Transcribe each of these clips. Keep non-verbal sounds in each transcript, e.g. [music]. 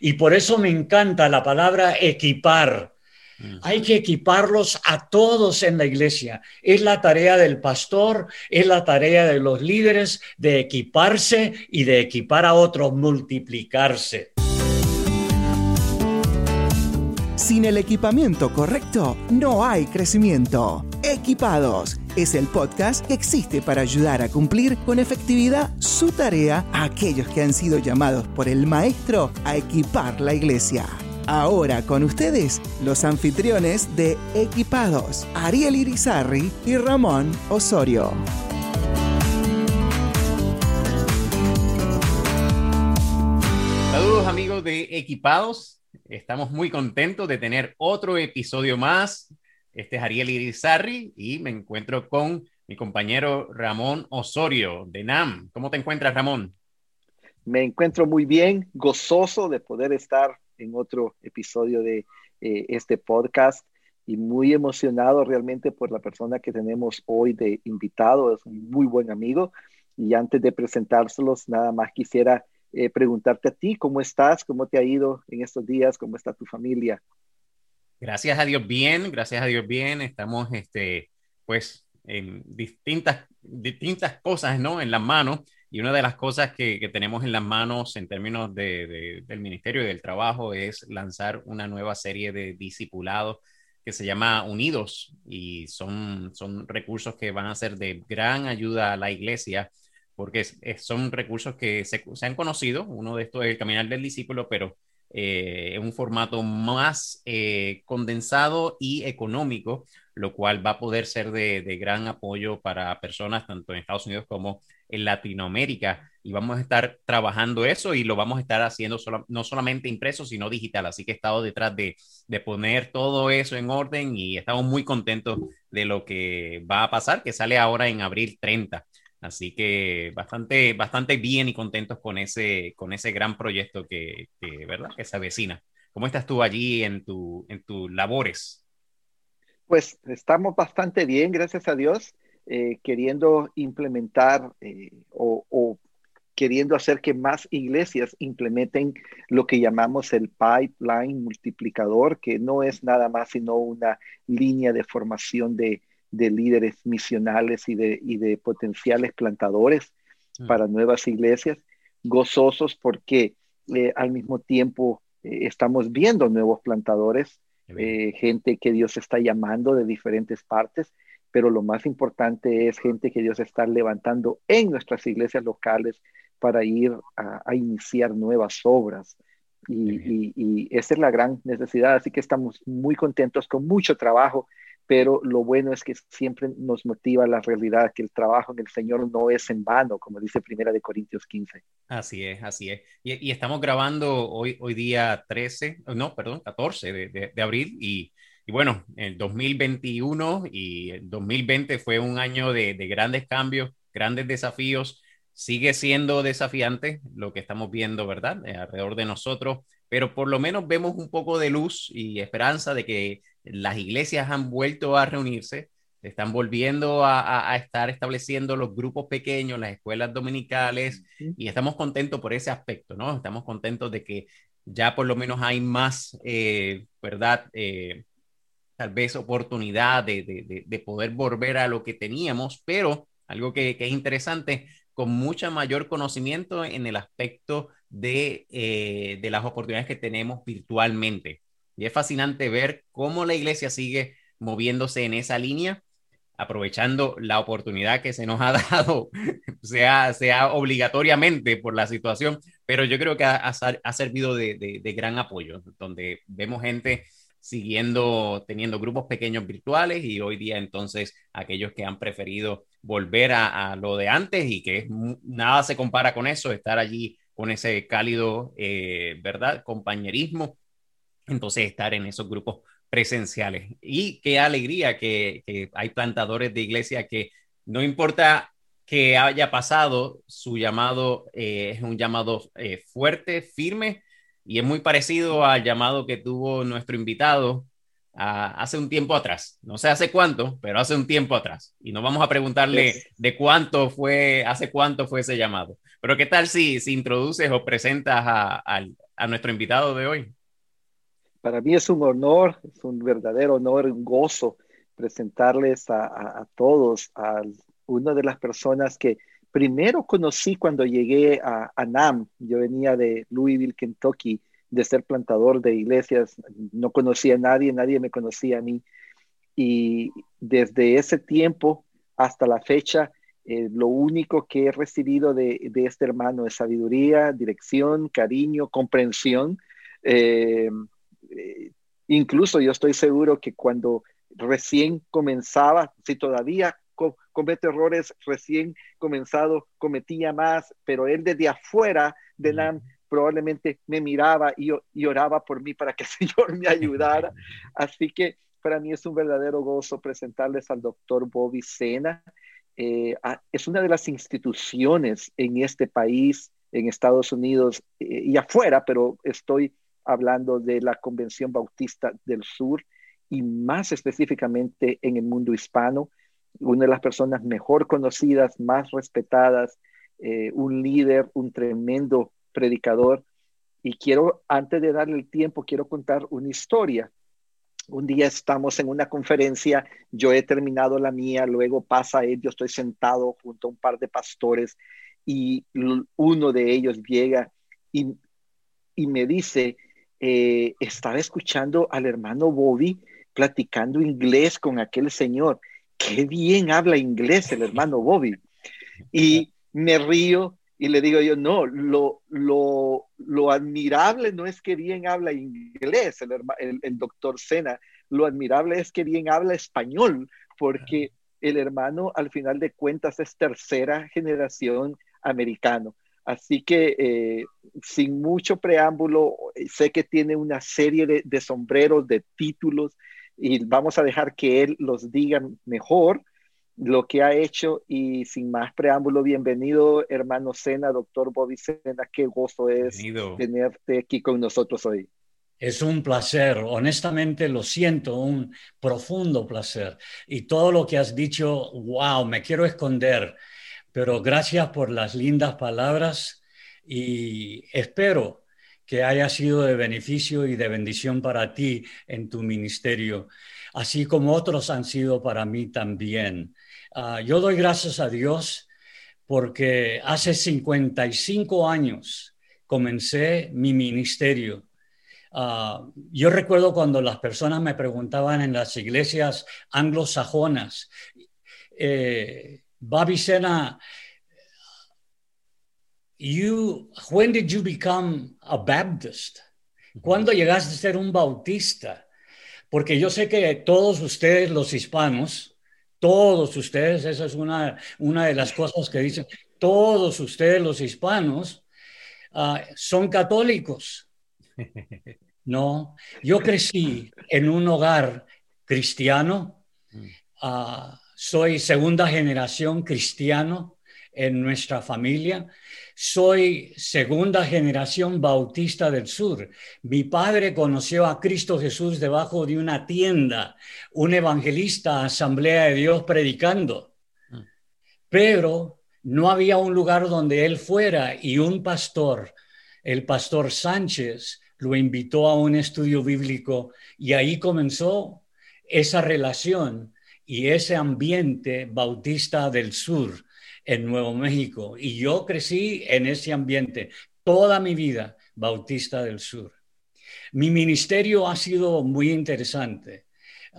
Y por eso me encanta la palabra equipar. Hay que equiparlos a todos en la iglesia. Es la tarea del pastor, es la tarea de los líderes de equiparse y de equipar a otros, multiplicarse. Sin el equipamiento correcto, no hay crecimiento. Equipados es el podcast que existe para ayudar a cumplir con efectividad su tarea a aquellos que han sido llamados por el Maestro a equipar la iglesia. Ahora con ustedes, los anfitriones de Equipados, Ariel Irizarri y Ramón Osorio. Saludos amigos de Equipados, Estamos muy contentos de tener otro episodio más. Este es Ariel Irizarri y me encuentro con mi compañero Ramón Osorio de NAM. ¿Cómo te encuentras, Ramón? Me encuentro muy bien, gozoso de poder estar en otro episodio de eh, este podcast y muy emocionado realmente por la persona que tenemos hoy de invitado. Es un muy buen amigo. Y antes de presentárselos, nada más quisiera eh, preguntarte a ti cómo estás, cómo te ha ido en estos días, cómo está tu familia. Gracias a Dios bien, gracias a Dios bien. Estamos, este, pues, en distintas, distintas cosas, ¿no? En las manos. Y una de las cosas que, que tenemos en las manos en términos de, del Ministerio y del Trabajo es lanzar una nueva serie de discipulados que se llama Unidos y son, son recursos que van a ser de gran ayuda a la iglesia porque son recursos que se, han conocido. Uno de estos es el Caminar del Discípulo, pero eh, en un formato más eh, condensado y económico, lo cual va a poder ser de, gran apoyo para personas tanto en Estados Unidos como en Latinoamérica. Y vamos a estar trabajando eso y lo vamos a estar haciendo no solamente impreso, sino digital. Así que he estado detrás de, de poner todo eso en orden y estamos muy contentos de lo que va a pasar, que sale ahora en abril 30. Así que bastante, bastante bien y contentos con ese, con ese gran proyecto que, ¿verdad? que se avecina. ¿Cómo estás tú allí en, tu, en tus labores? Pues estamos bastante bien, gracias a Dios, eh, queriendo implementar eh, o, queriendo hacer que más iglesias implementen lo que llamamos el pipeline multiplicador, que no es nada más sino una línea de formación de, de líderes misionales y de, de potenciales plantadores mm. para nuevas iglesias, gozosos porque eh, al mismo tiempo eh, estamos viendo nuevos plantadores, eh, gente que Dios está llamando de diferentes partes, pero lo más importante es gente que Dios está levantando en nuestras iglesias locales para ir a, iniciar nuevas obras. Y, y, esa es la gran necesidad, así que estamos muy contentos con mucho trabajo pero lo bueno es que siempre nos motiva la realidad que el trabajo en el Señor no es en vano, como dice Primera de Corintios 15. Así es, así es. Y, estamos grabando hoy, hoy día 13, no, perdón, 14 de, de, abril y, y, bueno, el 2021 y el 2020 fue un año de, de grandes cambios, grandes desafíos. Sigue siendo desafiante lo que estamos viendo, ¿verdad? Eh, alrededor de nosotros, pero por lo menos vemos un poco de luz y esperanza de que las iglesias han vuelto a reunirse, están volviendo a, estar estableciendo los grupos pequeños, las escuelas dominicales, y estamos contentos por ese aspecto, ¿no? Estamos contentos de que ya por lo menos hay más, eh, ¿verdad? Eh, tal vez oportunidad de, poder volver a lo que teníamos, pero algo que, es interesante, con mucha mayor conocimiento en el aspecto de, eh, de las oportunidades que tenemos virtualmente. Y es fascinante ver cómo la iglesia sigue moviéndose en esa línea, aprovechando la oportunidad que se nos ha [laughs] dado, sea, sea obligatoriamente por la situación, pero yo creo que ha, ha servido de, de, gran apoyo, donde vemos gente siguiendo, teniendo grupos pequeños virtuales y hoy día entonces aquellos que han preferido volver a, a lo de antes y que nada se compara con eso, estar allí con ese cálido, eh, ¿verdad? Compañerismo entonces estar en esos grupos presenciales. Y qué alegría que, hay plantadores de iglesia que no importa que haya pasado, su llamado eh, es un llamado eh, fuerte, firme, y es muy parecido al llamado que tuvo nuestro invitado hace un tiempo atrás. No sé hace cuánto, pero hace un tiempo atrás. Y no vamos a preguntarle de cuánto fue, hace cuánto fue ese llamado. Pero qué tal si, si introduces o presentas a, a nuestro invitado de hoy. Para mí es un honor, es un verdadero honor, un gozo presentarles a, todos a una de las personas que primero conocí cuando llegué a, a, NAM. Yo venía de Louisville, Kentucky, de ser plantador de iglesias. No conocía a nadie, nadie me conocía a mí. Y desde ese tiempo hasta la fecha, eh, lo único que he recibido de, este hermano es sabiduría, dirección, cariño, comprensión. Eh, eh, incluso yo estoy seguro que cuando recién comenzaba, si todavía comete errores recién comenzado, cometía más, pero él desde afuera de NAM probablemente me miraba y, y oraba por mí para que [laughs] el Señor me ayudara. [laughs] Así que para mí es un verdadero gozo presentarles al doctor Bobby Sena. Eh, es una de las instituciones en este país, en Estados Unidos eh, y afuera, pero estoy hablando de la Convención Bautista del Sur y más específicamente en el mundo hispano, una de las personas mejor conocidas, más respetadas, eh, un líder, un tremendo predicador. Y quiero, antes de darle el tiempo, quiero contar una historia un día estamos en una conferencia, yo he terminado la mía, luego pasa él, yo estoy sentado junto a un par de pastores y uno de ellos llega y, me dice, eh, estaba escuchando al hermano Bobby platicando inglés con aquel señor. Qué bien habla inglés el hermano Bobby. Y me río y le digo yo, no, lo, lo, lo admirable no es que bien habla inglés el, el, doctor Sena, lo admirable es que bien habla español, porque el hermano al final de cuentas es tercera generación americano. Así que eh, sin mucho preámbulo, sé que tiene una serie de, de sombreros, de títulos, y vamos a dejar que él los diga mejor lo que ha hecho y sin más preámbulo, bienvenido hermano Sena, doctor Bobby Sena, qué gozo es tenerte aquí con nosotros hoy. Es un placer, honestamente lo siento, un profundo placer. Y todo lo que has dicho, wow, me quiero esconder, pero gracias por las lindas palabras y espero que haya sido de beneficio y de bendición para ti en tu ministerio, así como otros han sido para mí también. Ah, yo doy gracias a Dios porque hace 55 años comencé mi ministerio. Ah, yo recuerdo cuando las personas me preguntaban en las iglesias anglosajonas, eh, Bobby Sena, you, when did you become a Baptist? ¿Cuándo llegaste a ser un bautista? Porque yo sé que todos ustedes, los hispanos, todos ustedes, esa es una, una de las cosas que dicen, todos ustedes los hispanos ah, son católicos. [laughs] No, yo crecí en un hogar cristiano, ah, soy segunda generación cristiano en nuestra familia. Soy segunda generación bautista del sur. Mi padre conoció a Cristo Jesús debajo de una tienda, un evangelista, asamblea de Dios predicando. Mm. Pero no había un lugar donde él fuera y un pastor, el pastor Sánchez, lo invitó a un estudio bíblico y ahí comenzó esa relación y ese ambiente bautista del sur en Nuevo México y yo crecí en ese ambiente toda mi vida, Bautista del Sur. Mi ministerio ha sido muy interesante.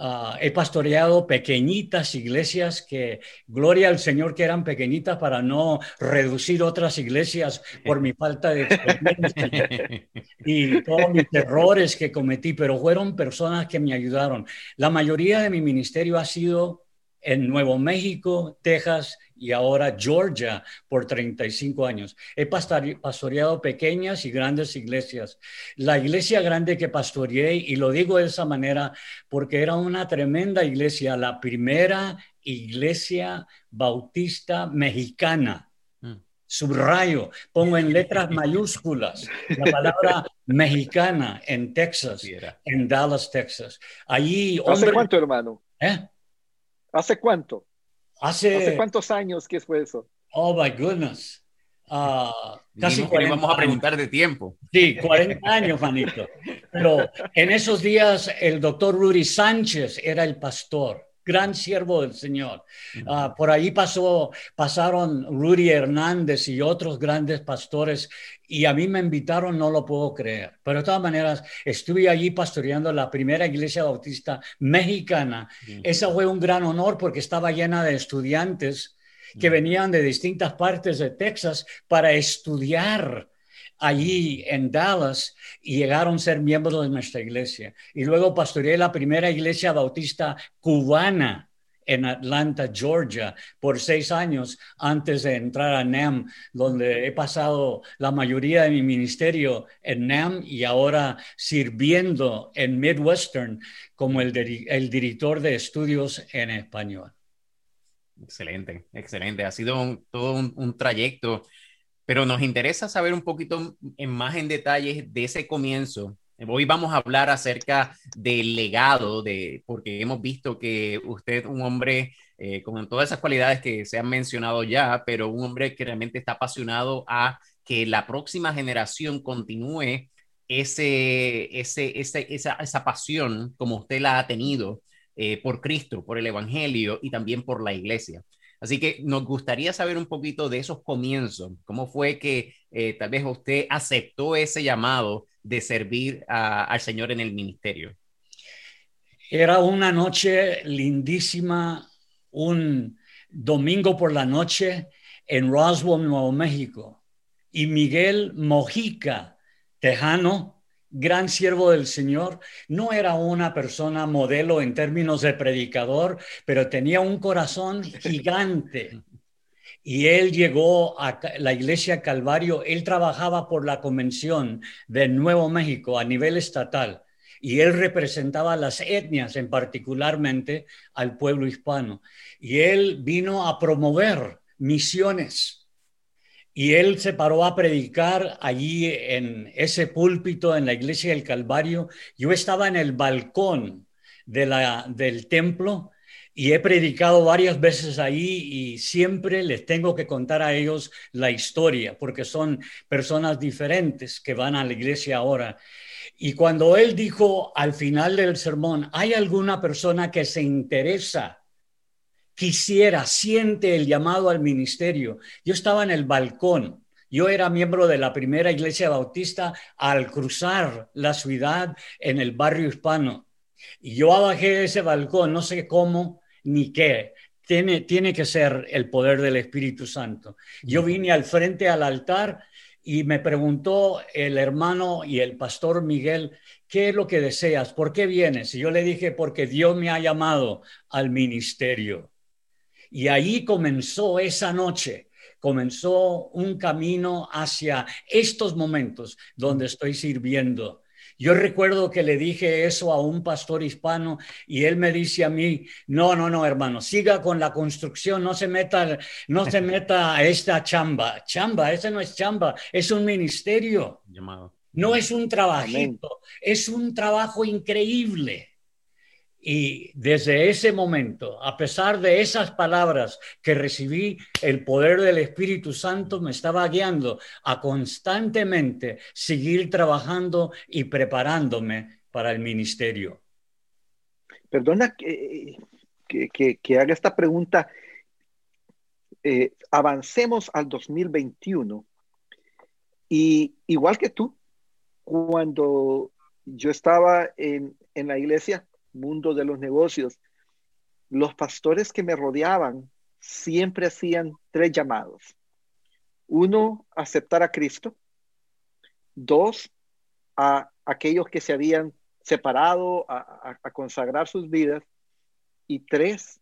Ah, he pastoreado pequeñitas iglesias que, gloria al Señor, que eran pequeñitas para no reducir otras iglesias por mi falta de experiencia y todos mis errores que cometí, pero fueron personas que me ayudaron. La mayoría de mi ministerio ha sido en Nuevo México, Texas y ahora Georgia por 35 años. He pastoreado pequeñas y grandes iglesias. La iglesia grande que pastoreé, y lo digo de esa manera porque era una tremenda iglesia, la primera iglesia bautista mexicana. Mm. Subrayo, pongo en letras [laughs] mayúsculas la palabra mexicana en Texas, en Dallas, Texas. Allí, ¿Hace cuánto, hermano? ¿Eh? ¿Hace cuánto? Hace, ¿Hace cuántos años que fue eso? Oh, my goodness. Uh, casi que vamos a preguntar de tiempo. Sí, 40 años, manito. Pero en esos días el doctor Rudy Sánchez era el pastor gran siervo del Señor. Ah, por ahí pasó, pasaron Rudy Hernández y otros grandes pastores y a mí me invitaron, no lo puedo creer. Pero de todas maneras, estuve allí pastoreando la primera iglesia bautista mexicana. Esa fue un gran honor porque estaba llena de estudiantes que venían de distintas partes de Texas para estudiar allí en Dallas y llegaron a ser miembros de nuestra iglesia. Y luego pastoreé la primera iglesia bautista cubana en Atlanta, Georgia, por seis años antes de entrar a NAM, donde he pasado la mayoría de mi ministerio en NAM y ahora sirviendo en Midwestern como el, director de estudios en español. Excelente, excelente. Ha sido todo un trayecto pero nos interesa saber un poquito en más en detalles de ese comienzo. Hoy vamos a hablar acerca del legado, de, porque hemos visto que usted, un hombre eh, con todas esas cualidades que se han mencionado ya, pero un hombre que realmente está apasionado a que la próxima generación continúe ese, ese, ese esa, esa, pasión como usted la ha tenido eh, por Cristo, por el Evangelio y también por la iglesia. Así que nos gustaría saber un poquito de esos comienzos, cómo fue que eh, tal vez usted aceptó ese llamado de servir al Señor en el ministerio. Era una noche lindísima, un domingo por la noche en Roswell, Nuevo México. Y Miguel Mojica, tejano, gran siervo del Señor, no era una persona modelo en términos de predicador, pero tenía un corazón gigante. Y él llegó a la iglesia Calvario, él trabajaba por la convención de Nuevo México a nivel estatal y él representaba las etnias, en particularmente al pueblo hispano. Y él vino a promover misiones y él se paró a predicar allí en ese púlpito en la iglesia del Calvario. Yo estaba en el balcón de la, del templo y he predicado varias veces ahí y siempre les tengo que contar a ellos la historia porque son personas diferentes que van a la iglesia ahora. Y cuando él dijo al final del sermón, ¿hay alguna persona que se interesa quisiera, siente el llamado al ministerio. Yo estaba en el balcón. Yo era miembro de la primera iglesia bautista al cruzar la ciudad en el barrio hispano. Y yo bajé de ese balcón, no sé cómo ni qué. Tiene, tiene que ser el poder del Espíritu Santo. Yo vine al frente al altar y me preguntó el hermano y el pastor Miguel, ¿qué es lo que deseas? ¿Por qué vienes? Y yo le dije, porque Dios me ha llamado al ministerio. Y ahí comenzó esa noche, comenzó un camino hacia estos momentos donde estoy sirviendo. Yo recuerdo que le dije eso a un pastor hispano y él me dice a mí, no, no, no, hermano, siga con la construcción, no se meta, no se [laughs] meta a esta chamba. Chamba, ese no es chamba, es un ministerio. No es un trabajito, es un trabajo increíble. Y desde ese momento, a pesar de esas palabras que recibí, el poder del Espíritu Santo me estaba guiando a constantemente seguir trabajando y preparándome para el ministerio. Perdona que, que, haga esta pregunta. Eh, avancemos al 2021 y igual que tú, cuando yo estaba en, en la iglesia, mundo de los negocios, los pastores que me rodeaban siempre hacían tres llamados. Uno, aceptar a Cristo. Dos, a aquellos que se habían separado, a, consagrar sus vidas. Y tres,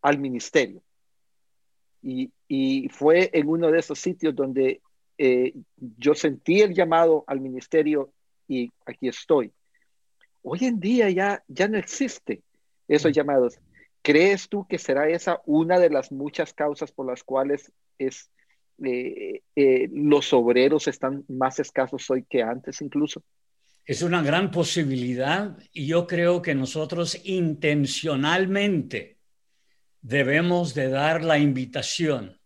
al ministerio. Y, fue en uno de esos sitios donde eh, yo sentí el llamado al ministerio y aquí estoy. Hoy en día ya, ya no existe esos mm. llamados. ¿Crees tú que será esa una de las muchas causas por las cuales es, eh, eh, los obreros están más escasos hoy que antes incluso? Es una gran posibilidad y yo creo que nosotros intencionalmente debemos de dar la invitación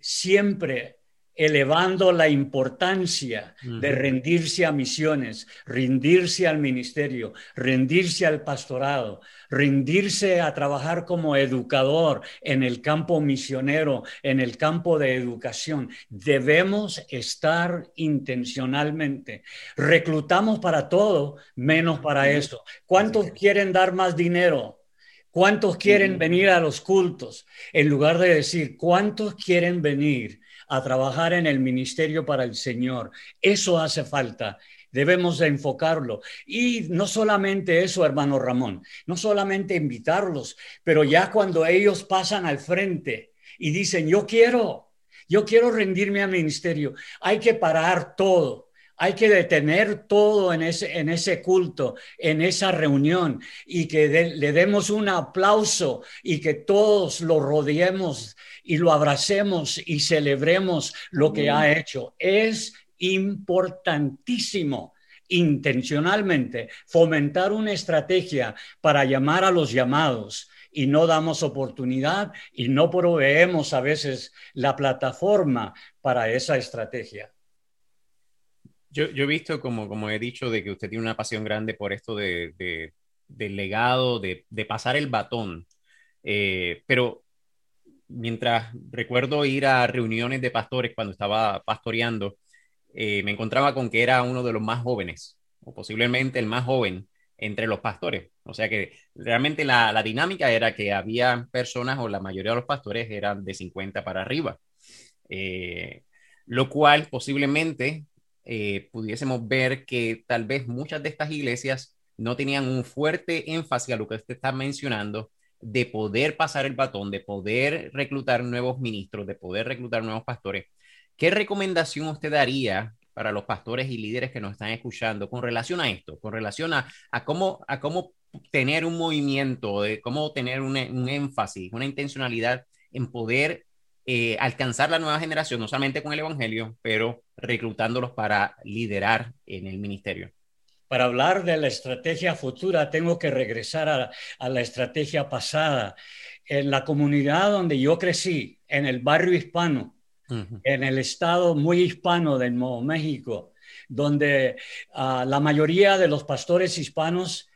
siempre elevando la importancia de rendirse a misiones, rendirse al ministerio, rendirse al pastorado, rendirse a trabajar como educador en el campo misionero, en el campo de educación. Debemos estar intencionalmente. Reclutamos para todo, menos para eso. ¿Cuántos quieren dar más dinero? ¿Cuántos quieren venir a los cultos? En lugar de decir, ¿cuántos quieren venir a trabajar en el ministerio para el Señor? Eso hace falta. Debemos de enfocarlo. Y no solamente eso, hermano Ramón, no solamente invitarlos, pero ya cuando ellos pasan al frente y dicen, yo quiero, yo quiero rendirme al ministerio, hay que parar todo hay que detener todo en ese, en ese culto, en esa reunión, y que le demos un aplauso y que todos lo rodeemos y lo abracemos y celebremos lo que ha hecho. Es importantísimo intencionalmente fomentar una estrategia para llamar a los llamados y no damos oportunidad y no proveemos a veces la plataforma para esa estrategia. Yo, he visto, como, como he dicho, de que usted tiene una pasión grande por esto de, del legado, de, pasar el batón. Eh, pero mientras recuerdo ir a reuniones de pastores cuando estaba pastoreando, eh, me encontraba con que era uno de los más jóvenes, o posiblemente el más joven entre los pastores. O sea que realmente la, dinámica era que había personas, o la mayoría de los pastores eran de 50 para arriba, eh, lo cual posiblemente eh, pudiésemos ver que tal vez muchas de estas iglesias no tenían un fuerte énfasis a lo que usted está mencionando, de poder pasar el batón, de poder reclutar nuevos ministros, de poder reclutar nuevos pastores. ¿Qué recomendación usted daría para los pastores y líderes que nos están escuchando con relación a esto, con relación a, cómo, a cómo tener un movimiento, de cómo tener un, énfasis, una intencionalidad en poder eh, alcanzar la nueva generación, no solamente con el Evangelio, pero reclutándolos para liderar en el ministerio? Para hablar de la estrategia futura, tengo que regresar a, a la estrategia pasada. En la comunidad donde yo crecí, en el barrio hispano, en el estado muy hispano del Nuevo México, donde ah, la mayoría de los pastores hispanos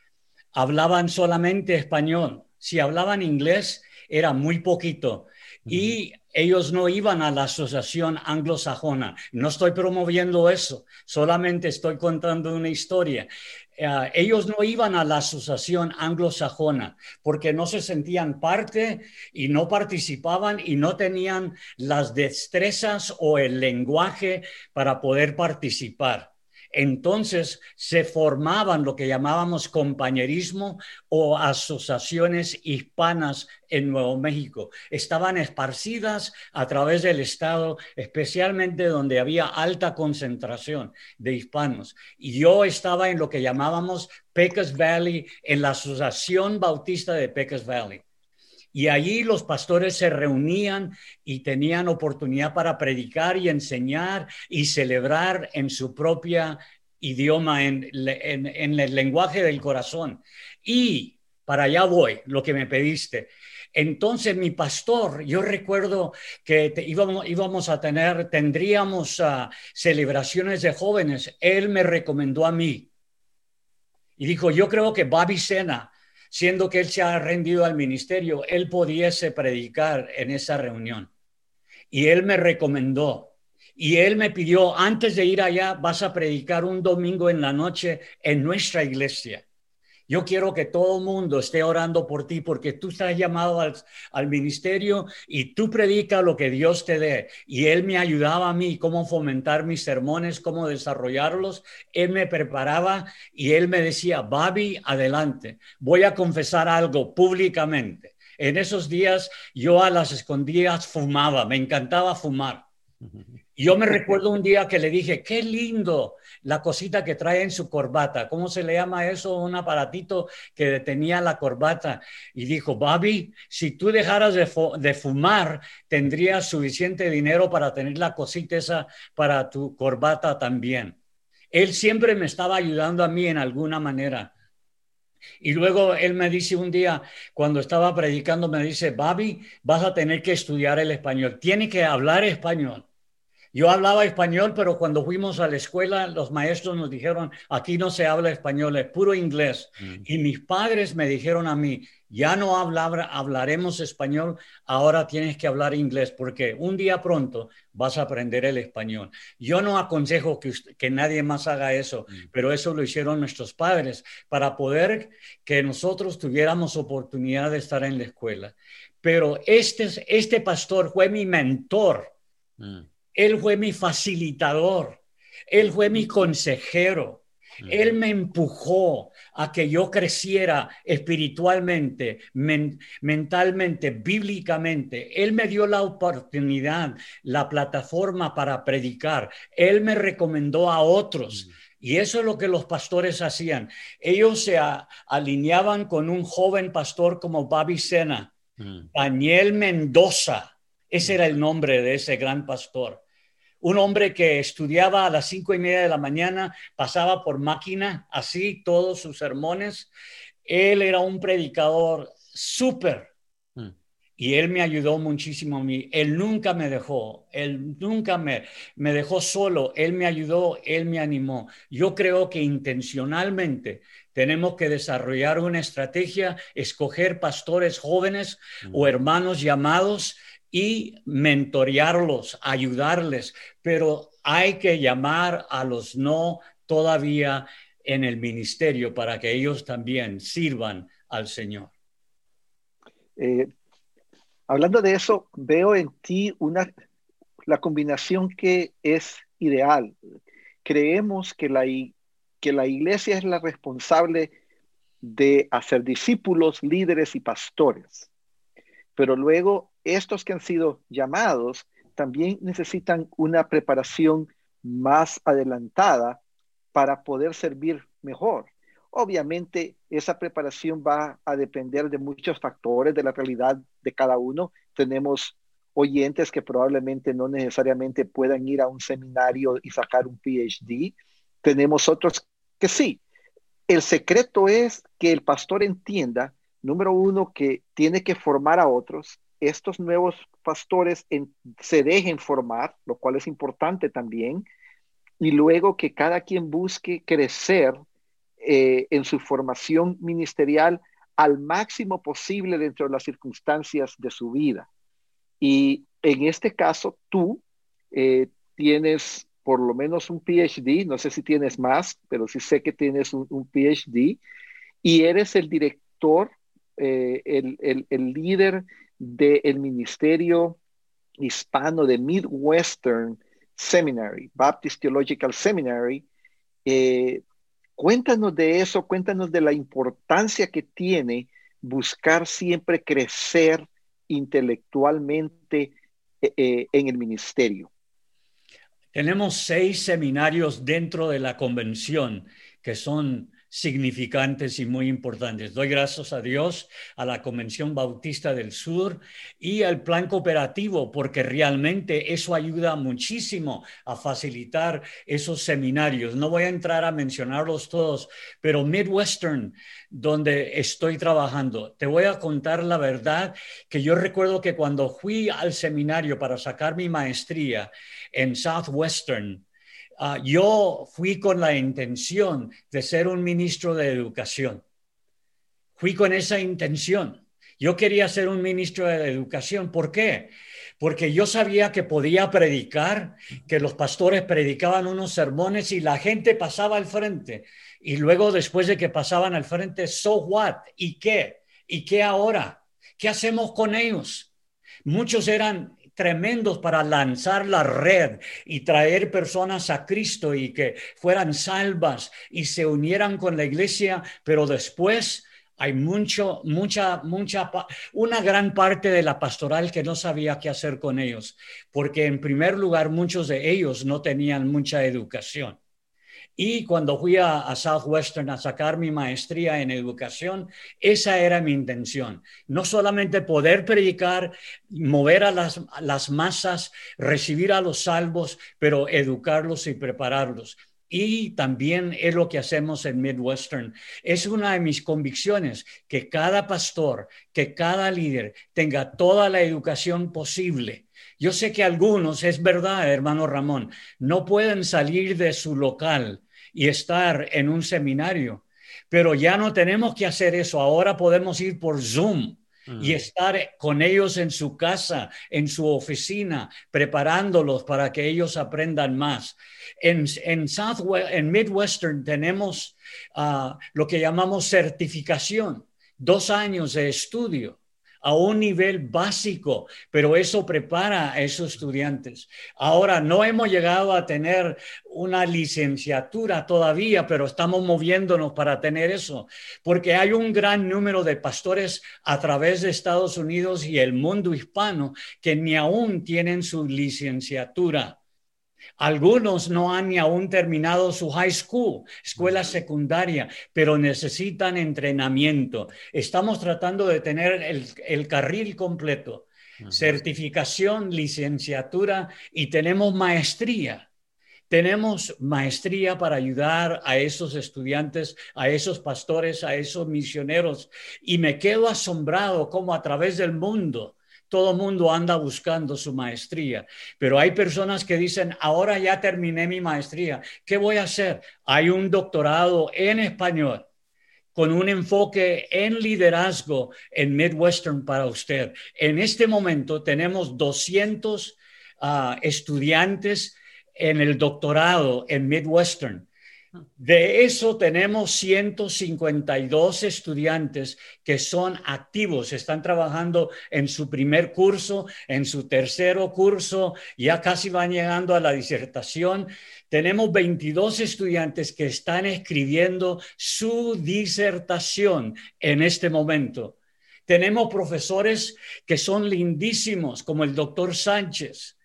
hablaban solamente español. Si hablaban inglés, era muy poquito. Y ellos no iban a la asociación anglosajona. No estoy promoviendo eso, solamente estoy contando una historia. Eh, ellos no iban a la asociación anglosajona porque no se sentían parte y no participaban y no tenían las destrezas o el lenguaje para poder participar. Entonces se formaban lo que llamábamos compañerismo o asociaciones hispanas en Nuevo México. Estaban esparcidas a través del estado, especialmente donde había alta concentración de hispanos. Y yo estaba en lo que llamábamos Pecos Valley, en la Asociación Bautista de Pecos Valley. Y allí los pastores se reunían y tenían oportunidad para predicar y enseñar y celebrar en su propia idioma, en, el lenguaje del corazón. Y para allá voy, lo que me pediste. Entonces mi pastor, yo recuerdo que íbamos, íbamos, a tener, tendríamos ah, celebraciones de jóvenes. Él me recomendó a mí y dijo, yo creo que Bobby Sena siendo que él se ha rendido al ministerio, él pudiese predicar en esa reunión. Y él me recomendó. Y él me pidió, antes de ir allá, vas a predicar un domingo en la noche en nuestra iglesia. Yo quiero que todo el mundo esté orando por ti porque tú estás llamado al, ministerio y tú predica lo que Dios te dé. Y Él me ayudaba a mí cómo fomentar mis sermones, cómo desarrollarlos. Él me preparaba y Él me decía, Babi, adelante. Voy a confesar algo públicamente. En esos días yo a las escondidas fumaba, me encantaba fumar. Yo me recuerdo un día que le dije, qué lindo la cosita que trae en su corbata. ¿Cómo se le llama eso? Un aparatito que detenía la corbata. Y dijo, Bobby, si tú dejaras de, fumar, tendrías suficiente dinero para tener la cosita esa para tu corbata también. Él siempre me estaba ayudando a mí en alguna manera. Y luego él me dice un día, cuando estaba predicando, me dice, Bobby, vas a tener que estudiar el español, tiene que hablar español. Yo hablaba español, pero cuando fuimos a la escuela, los maestros nos dijeron, aquí no se habla español, es puro inglés. Mm. Y mis padres me dijeron a mí, ya no hablaremos español, ahora tienes que hablar inglés, porque un día pronto vas a aprender el español. Yo no aconsejo que, que nadie más haga eso, mm. pero eso lo hicieron nuestros padres para poder que nosotros tuviéramos oportunidad de estar en la escuela. Pero este, este pastor fue mi mentor. Mm. Él fue mi facilitador, Él fue mi consejero. Él me empujó a que yo creciera espiritualmente, mentalmente, bíblicamente. Él me dio la oportunidad, la plataforma para predicar. Él me recomendó a otros. Y eso es lo que los pastores hacían. Ellos se alineaban con un joven pastor como Bobby Sena, Daniel Mendoza. Ese era el nombre de ese gran pastor un hombre que estudiaba a las cinco y media de la mañana, pasaba por máquina, así todos sus sermones. Él era un predicador súper. Mm. Y él me ayudó muchísimo a mí. Él nunca me dejó, él nunca me, me dejó solo. Él me ayudó, él me animó. Yo creo que intencionalmente tenemos que desarrollar una estrategia, escoger pastores jóvenes o mm. hermanos llamados y mentorearlos, ayudarles, pero hay que llamar a los no todavía en el ministerio para que ellos también sirvan al Señor. Eh, hablando de eso, veo en ti una, la combinación que es ideal. Creemos que la, que la iglesia es la responsable de hacer discípulos, líderes y pastores. Pero luego estos que han sido llamados también necesitan una preparación más adelantada para poder servir mejor. Obviamente, esa preparación va a depender de muchos factores de la realidad de cada uno. Tenemos oyentes que probablemente no necesariamente puedan ir a un seminario y sacar un PhD. Tenemos otros que sí. El secreto es que el pastor entienda, número uno, que tiene que formar a otros, estos nuevos pastores se dejen formar, lo cual es importante también, y luego que cada quien busque crecer eh, en su formación ministerial al máximo posible dentro de las circunstancias de su vida. Y en este caso, tú eh, tienes por lo menos un PhD, no sé si tienes más, pero sí sé que tienes un, PhD, y eres el director, eh, el, el, el líder del ministerio hispano de Midwestern Seminary, Baptist Theological Seminary. Eh, cuéntanos de eso, cuéntanos de la importancia que tiene buscar siempre crecer intelectualmente eh, eh, en el ministerio. Tenemos seis seminarios dentro de la convención que son significantes y muy importantes. Doy gracias a Dios, a la Convención Bautista del Sur y al plan cooperativo, porque realmente eso ayuda muchísimo a facilitar esos seminarios. No voy a entrar a mencionarlos todos, pero Midwestern, donde estoy trabajando, te voy a contar la verdad que yo recuerdo que cuando fui al seminario para sacar mi maestría en Southwestern, Ah, yo fui con la intención de ser un ministro de educación. Fui con esa intención. Yo quería ser un ministro de educación. ¿Por qué? Porque yo sabía que podía predicar, que los pastores predicaban unos sermones y la gente pasaba al frente. Y luego, después de que pasaban al frente, so what? ¿Y qué? ¿Y qué ahora? ¿Qué hacemos con ellos? Muchos eran tremendos para lanzar la red y traer personas a Cristo y que fueran salvas y se unieran con la iglesia, pero después hay mucho, mucha, mucha, una gran parte de la pastoral que no sabía qué hacer con ellos, porque en primer lugar muchos de ellos no tenían mucha educación. Y cuando fui a, Southwestern a sacar mi maestría en educación, esa era mi intención. No solamente poder predicar, mover a las, las masas, recibir a los salvos, pero educarlos y prepararlos. Y también es lo que hacemos en Midwestern. Es una de mis convicciones que cada pastor, que cada líder tenga toda la educación posible. Yo sé que algunos, es verdad, hermano Ramón, no pueden salir de su local y estar en un seminario, pero ya no tenemos que hacer eso. Ahora podemos ir por Zoom y estar con ellos en su casa, en su oficina, preparándolos para que ellos aprendan más. En, en, en Midwestern tenemos ah, lo que llamamos certificación, dos años de estudio a un nivel básico, pero eso prepara a esos estudiantes. Ahora, no hemos llegado a tener una licenciatura todavía, pero estamos moviéndonos para tener eso, porque hay un gran número de pastores a través de Estados Unidos y el mundo hispano que ni aún tienen su licenciatura. Algunos no han ni aún terminado su high school, escuela secundaria, pero necesitan entrenamiento. Estamos tratando de tener el, carril completo, certificación, licenciatura y tenemos maestría. Tenemos maestría para ayudar a esos estudiantes, a esos pastores, a esos misioneros. Y me quedo asombrado cómo a través del mundo todo mundo anda buscando su maestría, pero hay personas que dicen, ahora ya terminé mi maestría, ¿qué voy a hacer? Hay un doctorado en español con un enfoque en liderazgo en Midwestern para usted. En este momento tenemos 200 ah, estudiantes en el doctorado en Midwestern. De eso tenemos 152 estudiantes que son activos, están trabajando en su primer curso, en su tercero curso, ya casi van llegando a la disertación. Tenemos 22 estudiantes que están escribiendo su disertación en este momento. Tenemos profesores que son lindísimos, como el doctor Sánchez,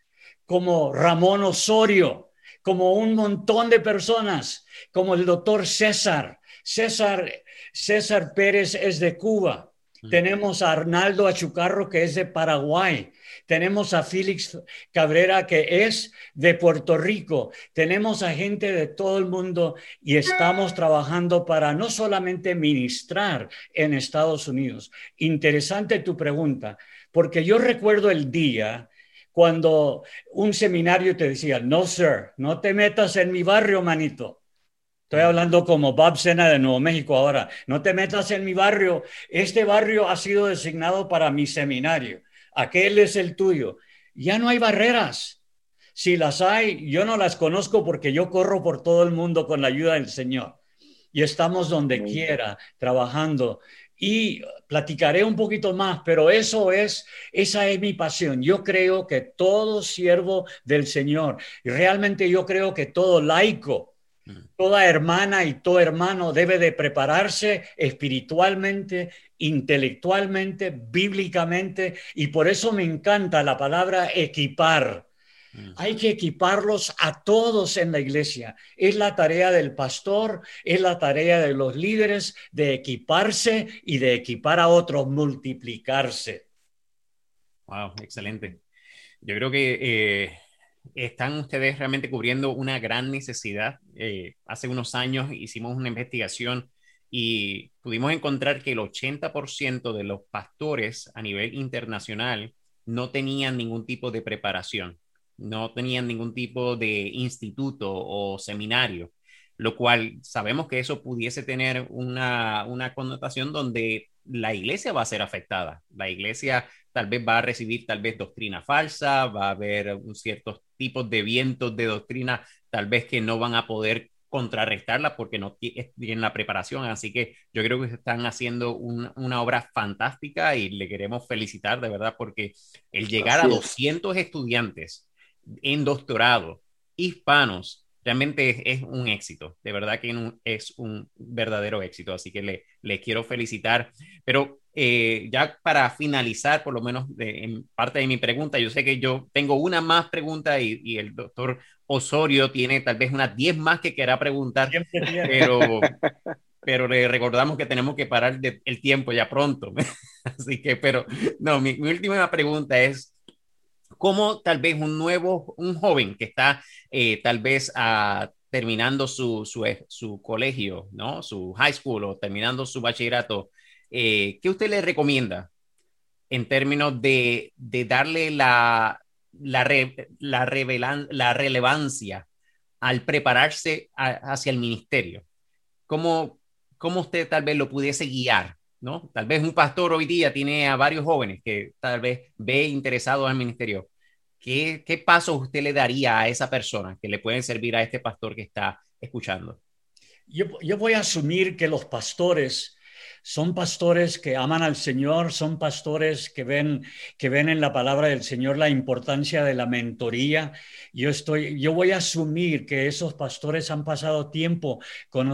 como Ramón Osorio, como un montón de personas, como el doctor César. César, César Pérez es de Cuba. Tenemos a Arnaldo Achucarro, que es de Paraguay. Tenemos a Félix Cabrera, que es de Puerto Rico. Tenemos a gente de todo el mundo y estamos trabajando para no solamente ministrar en Estados Unidos. Interesante tu pregunta, porque yo recuerdo el día cuando un seminario te decía, no, sir, no te metas en mi barrio, manito. Estoy hablando como Bob Sena de Nuevo México ahora. No te metas en mi barrio. Este barrio ha sido designado para mi seminario. Aquel es el tuyo. Ya no hay barreras. Si las hay, yo no las conozco porque yo corro por todo el mundo con la ayuda del Señor. Y estamos donde quiera, trabajando y platicaré un poquito más, pero eso es, esa es mi pasión. Yo creo que todo siervo del Señor, y realmente yo creo que todo laico, mm. toda hermana y todo hermano debe de prepararse espiritualmente, intelectualmente, bíblicamente, y por eso me encanta la palabra equipar hay que equiparlos a todos en la iglesia. Es la tarea del pastor, es la tarea de los líderes de equiparse y de equipar a otros, multiplicarse. Wow, excelente. Yo creo que eh, están ustedes realmente cubriendo una gran necesidad. Eh, hace unos años hicimos una investigación y pudimos encontrar que el 80% de los pastores a nivel internacional no tenían ningún tipo de preparación no tenían ningún tipo de instituto o seminario, lo cual sabemos que eso pudiese tener una, connotación donde la iglesia va a ser afectada. La iglesia tal vez va a recibir tal vez doctrina falsa, va a haber ciertos tipos de vientos de doctrina tal vez que no van a poder contrarrestarla porque no tienen la preparación. Así que yo creo que están haciendo una obra fantástica y le queremos felicitar de verdad porque el llegar a 200 estudiantes en doctorado hispanos realmente es, un éxito, de verdad que es un verdadero éxito, así que le, le quiero felicitar. Pero eh, ya para finalizar, por lo menos en parte de mi pregunta, yo sé que yo tengo una más pregunta y, y el doctor Osorio tiene tal vez unas 10 más que quiera preguntar, pero, [laughs] pero le recordamos que tenemos que parar el tiempo ya pronto. [laughs] Así que, pero no, mi, mi última pregunta es, cómo tal vez un nuevo, un joven que está eh, tal vez a terminando su, su, colegio, ¿no? Su high school o terminando su bachillerato, eh, ¿qué usted le recomienda en términos de, de darle la, la, la, la relevancia al prepararse hacia el ministerio? ¿Cómo, ¿Cómo usted tal vez lo pudiese guiar? ¿No? Tal vez un pastor hoy día tiene a varios jóvenes que tal vez ve interesados al ministerio. ¿Qué, qué pasos usted le daría a esa persona que le pueden servir a este pastor que está escuchando? Yo, yo voy a asumir que los pastores son pastores que aman al Señor, son pastores que ven, que ven en la palabra del Señor la importancia de la mentoría. Yo, estoy, yo voy a asumir que esos pastores han pasado tiempo con,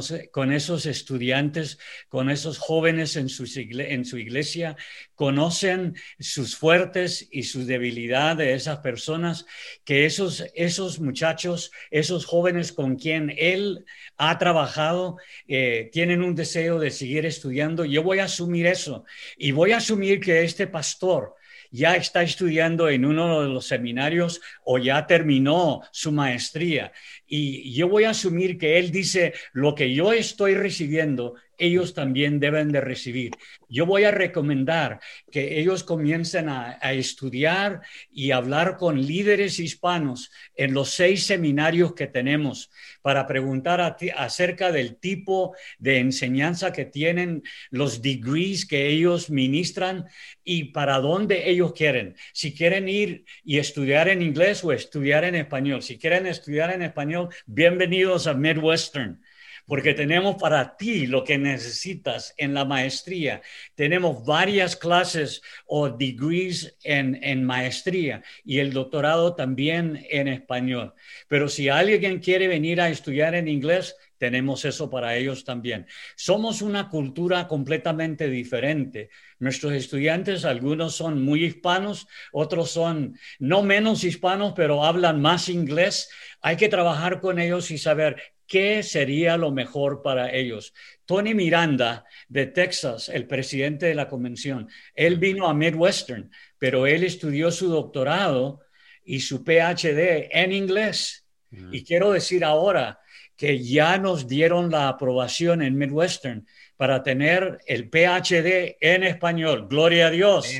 esos estudiantes, con esos jóvenes en, sus su iglesia, conocen sus fuertes y su debilidad de esas personas, que esos, esos muchachos, esos jóvenes con quien él ha trabajado, eh, tienen un deseo de seguir estudiando. Yo voy a asumir eso y voy a asumir que este pastor ya está estudiando en uno de los seminarios o ya terminó su maestría. Y yo voy a asumir que él dice, lo que yo estoy recibiendo ellos también deben de recibir. Yo voy a recomendar que ellos comiencen a, estudiar y hablar con líderes hispanos en los seis seminarios que tenemos para preguntar acerca del tipo de enseñanza que tienen, los degrees que ellos ministran y para dónde ellos quieren. Si quieren ir y estudiar en inglés o estudiar en español. Si quieren estudiar en español, bienvenidos a Midwestern porque tenemos para ti lo que necesitas en la maestría. Tenemos varias clases o degrees en, en maestría y el doctorado también en español. Pero si alguien quiere venir a estudiar en inglés, tenemos eso para ellos también. Somos una cultura completamente diferente. Nuestros estudiantes, algunos son muy hispanos, otros son no menos hispanos, pero hablan más inglés. Hay que trabajar con ellos y saber qué sería lo mejor para ellos. Tony Miranda de Texas, el presidente de la convención, él vino a Midwestern, pero él estudió su doctorado y su PhD en inglés. Y quiero decir ahora que ya nos dieron la aprobación en Midwestern para tener el PhD en español. Gloria a Dios.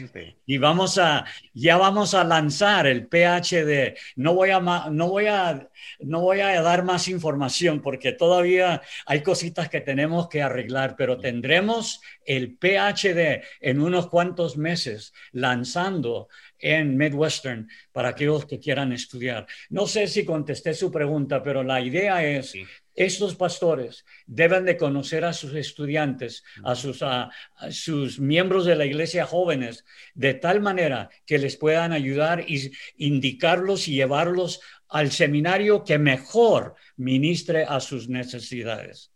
Y vamos a, ya vamos a lanzar el PhD. No voy a, no voy a, no voy a dar más información porque todavía hay cositas que tenemos que arreglar, pero tendremos el PhD en unos cuantos meses lanzando en Midwestern para aquellos que quieran estudiar. No sé si contesté su pregunta, pero la idea es estos pastores deben de conocer a sus estudiantes, a sus, a, sus, miembros de la iglesia jóvenes, de tal manera que les puedan ayudar y indicarlos y llevarlos al seminario que mejor ministre a sus necesidades.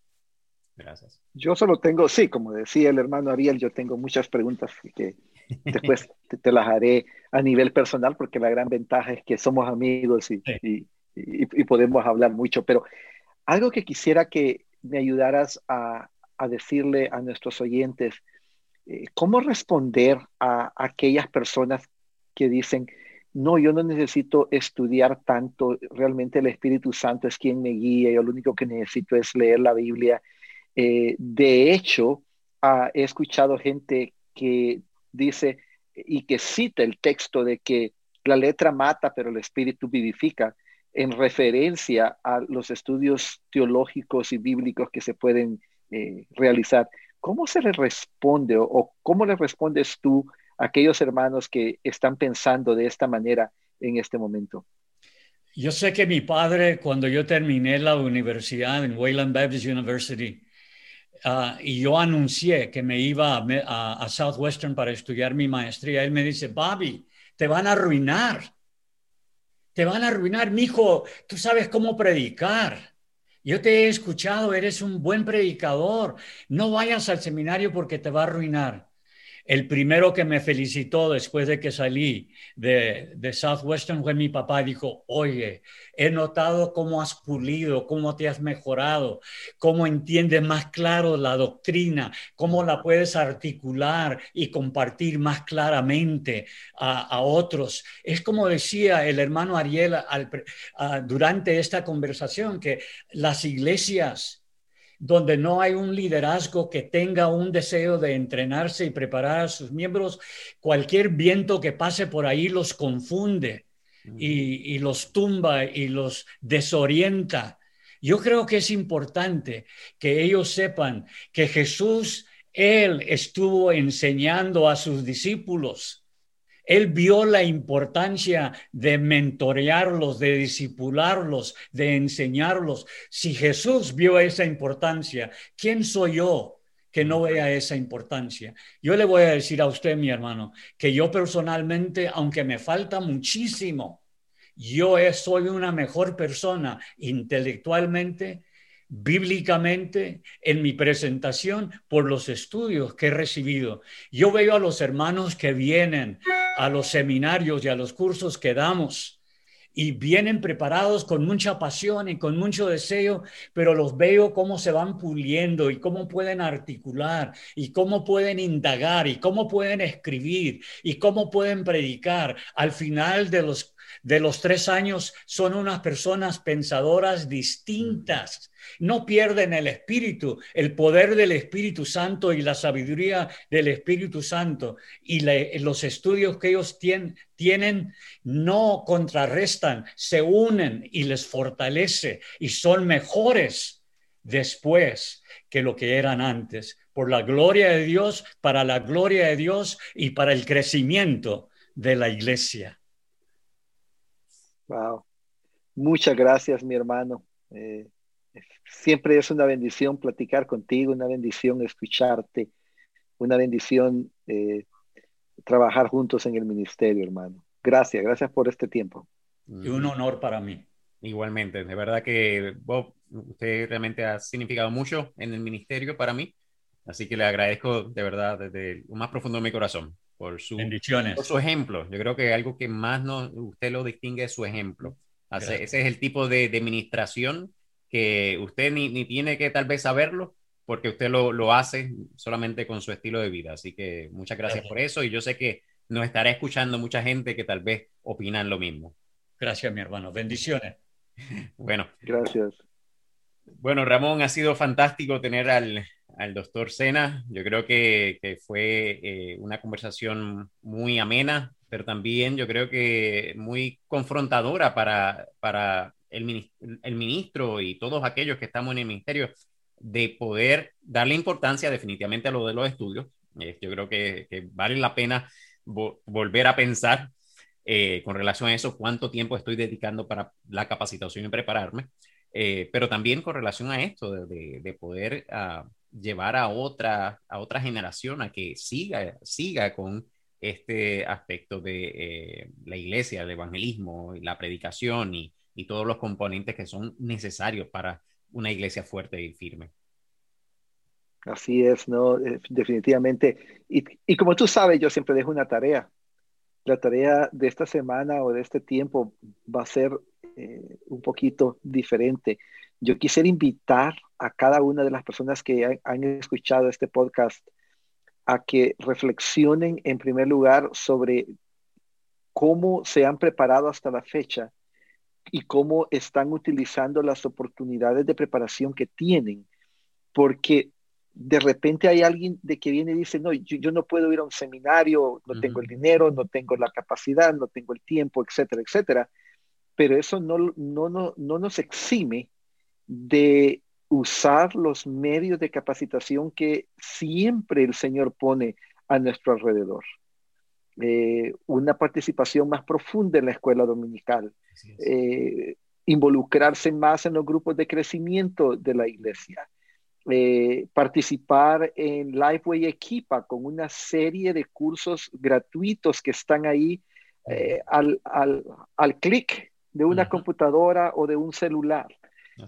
Gracias. Yo solo tengo, sí, como decía el hermano Ariel, yo tengo muchas preguntas que [laughs] después te, las haré a nivel personal porque la gran ventaja es que somos amigos y, y, y podemos hablar mucho, pero algo que quisiera que me ayudaras a, decirle a nuestros oyentes, eh, ¿cómo responder a, aquellas personas que dicen, no, yo no necesito estudiar tanto, realmente el Espíritu Santo es quien me guía, yo lo único que necesito es leer la Biblia. Eh, de hecho, ah, he escuchado gente que dice y que cita el texto de que la letra mata, pero el Espíritu vivifica en referencia a los estudios teológicos y bíblicos que se pueden eh, realizar. ¿Cómo se le responde o, cómo le respondes tú a aquellos hermanos que están pensando de esta manera en este momento? Yo sé que mi padre, cuando yo terminé la universidad en Wayland Baptist University, ah, y yo anuncié que me iba a, a, Southwestern para estudiar mi maestría, él me dice, Bobby, te van a arruinar te van a arruinar, mijo, tú sabes cómo predicar. Yo te he escuchado, eres un buen predicador. No vayas al seminario porque te va a arruinar. El primero que me felicitó después de que salí de, Southwestern fue mi papá. Dijo, oye, he notado cómo has pulido, cómo te has mejorado, cómo entiendes más claro la doctrina, cómo la puedes articular y compartir más claramente a, otros. Es como decía el hermano Ariel durante esta conversación, que las iglesias donde no hay un liderazgo que tenga un deseo de entrenarse y preparar a sus miembros, cualquier viento que pase por ahí los confunde y, los tumba y los desorienta. Yo creo que es importante que ellos sepan que Jesús, Él estuvo enseñando a sus discípulos él vio la importancia de mentorearlos, de disipularlos, de enseñarlos. Si Jesús vio esa importancia, ¿quién soy yo que no vea esa importancia? Yo le voy a decir a usted, mi hermano, que yo personalmente, aunque me falta muchísimo, yo soy una mejor persona intelectualmente, bíblicamente en mi presentación por los estudios que he recibido. Yo veo a los hermanos que vienen a los seminarios y a los cursos que damos y vienen preparados con mucha pasión y con mucho deseo, pero los veo cómo se van puliendo y cómo pueden articular y cómo pueden indagar y cómo pueden escribir y cómo pueden predicar. Al final de los de los tres años son unas personas pensadoras distintas. No pierden el espíritu, el poder del Espíritu Santo y la sabiduría del Espíritu Santo. Y los estudios que ellos tienen no contrarrestan, se unen y les fortalece y son mejores después que lo que eran antes, por la gloria de Dios, para la gloria de Dios y para el crecimiento de la iglesia. Wow. Muchas gracias, mi hermano. Eh, siempre es una bendición platicar contigo, una bendición escucharte, una bendición eh, trabajar juntos en el ministerio, hermano. Gracias, gracias por este tiempo. Y un honor para mí. Igualmente, de verdad que Bob, usted realmente ha significado mucho en el ministerio para mí, así que le agradezco de verdad desde lo más profundo de mi corazón por su, Bendiciones. su ejemplo. Yo creo que algo que más no, usted lo distingue es su ejemplo. ese es el tipo de, administración que usted ni, ni, tiene que tal vez saberlo, porque usted lo, lo, hace solamente con su estilo de vida. Así que muchas gracias, por eso y yo sé que nos estará escuchando mucha gente que tal vez opinan lo mismo. Gracias, mi hermano. Bendiciones. [laughs] Bueno. Gracias. Bueno, Ramón, ha sido fantástico tener al, al doctor Sena. Yo creo que, que fue eh, una conversación muy amena, pero también yo creo que muy confrontadora para, para el, el ministro y todos aquellos que estamos en el ministerio de poder darle importancia definitivamente a lo de los estudios. Eh, yo creo que, que, vale la pena volver a pensar eh, con relación a eso, cuánto tiempo estoy dedicando para la capacitación y prepararme, pero también con relación a esto de, de, poder uh, llevar a otra, a otra generación a que siga, siga con este aspecto de eh, la iglesia, el evangelismo, la predicación y, y, todos los componentes que son necesarios para una iglesia fuerte y firme. Así es, ¿no? Eh, definitivamente. Y, y como tú sabes, yo siempre dejo una tarea. La tarea de esta semana o de este tiempo va a ser eh, un poquito diferente. Yo quisiera invitar a cada una de las personas que han, escuchado este podcast a que reflexionen en primer lugar sobre cómo se han preparado hasta la fecha y cómo están utilizando las oportunidades de preparación que tienen. Porque de repente hay alguien de que viene y dice, no, yo, no puedo ir a un seminario, no tengo el dinero, no tengo la capacidad, no tengo el tiempo, etcétera, etcétera. Pero eso no, no, no, no nos exime de usar los medios de capacitación que siempre el Señor pone a nuestro alrededor. Eh, una participación más profunda en la escuela dominical, eh, involucrarse más en los grupos de crecimiento de la iglesia, eh, participar en Lifeway Equipa con una serie de cursos gratuitos que están ahí al, al, al clic de una computadora o de un celular.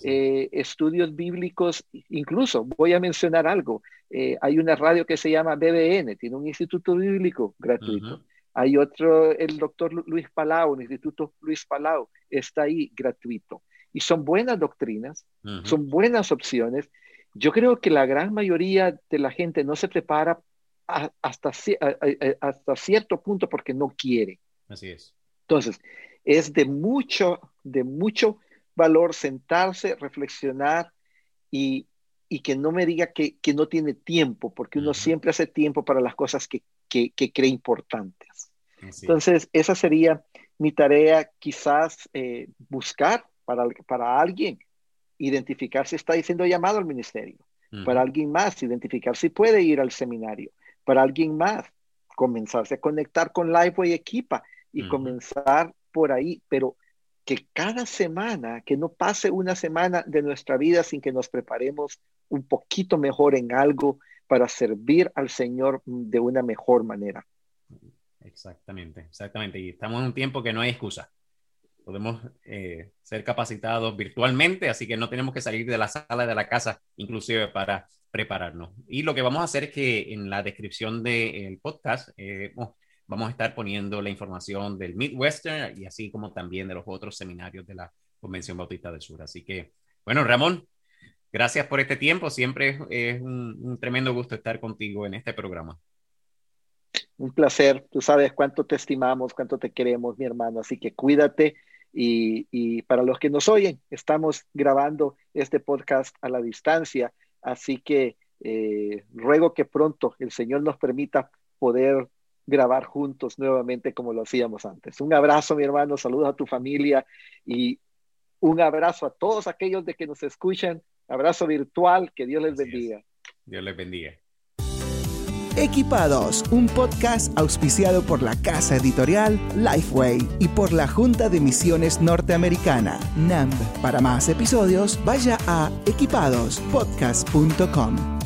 eh, estudios bíblicos, incluso voy a mencionar algo, eh, hay una radio que se llama BBN, tiene un instituto bíblico gratuito. Hay otro, el doctor Luis Palau, el Instituto Luis Palau, está ahí gratuito. Y son buenas doctrinas, son buenas opciones. Yo creo que la gran mayoría de la gente no se prepara hasta, hasta cierto punto porque no quiere. Así es. Entonces, es de mucho, de mucho valor sentarse, reflexionar y, que no me diga que, no tiene tiempo, porque uno siempre hace tiempo para las cosas que, cree importantes. Entonces, esa sería mi tarea, quizás eh, buscar para, para alguien, identificar si está diciendo llamado al ministerio, para alguien más, identificar si puede ir al seminario, para alguien más, comenzarse a conectar con Lifeway Equipa y comenzar por ahí, pero que cada semana, que no pase una semana de nuestra vida sin que nos preparemos un poquito mejor en algo para servir al Señor de una mejor manera. Exactamente, exactamente. Y estamos en un tiempo que no hay excusa. Podemos eh, ser capacitados virtualmente, así que no tenemos que salir de la sala de la casa, inclusive para prepararnos. Y lo que vamos a hacer es que en la descripción del podcast eh, vamos a estar poniendo la información del Midwestern y así como también de los otros seminarios de la Convención Bautista del Sur. Así que, bueno, Ramón, gracias por este tiempo. Siempre es un, tremendo gusto estar contigo en este programa. Un placer. Tú sabes cuánto te estimamos, cuánto te queremos, mi hermano. Así que cuídate. Y, para los que nos oyen, estamos grabando este podcast a la distancia. Así que eh, ruego que pronto el Señor nos permita poder grabar juntos nuevamente como lo hacíamos antes. Un abrazo, mi hermano, saludos a tu familia y un abrazo a todos aquellos de que nos escuchan. Abrazo virtual, que Dios les bendiga. Dios les bendiga. Equipados, un podcast auspiciado por la casa editorial Lifeway y por la Junta de Misiones Norteamericana, NAMB. Para más episodios, vaya a equipadospodcast.com.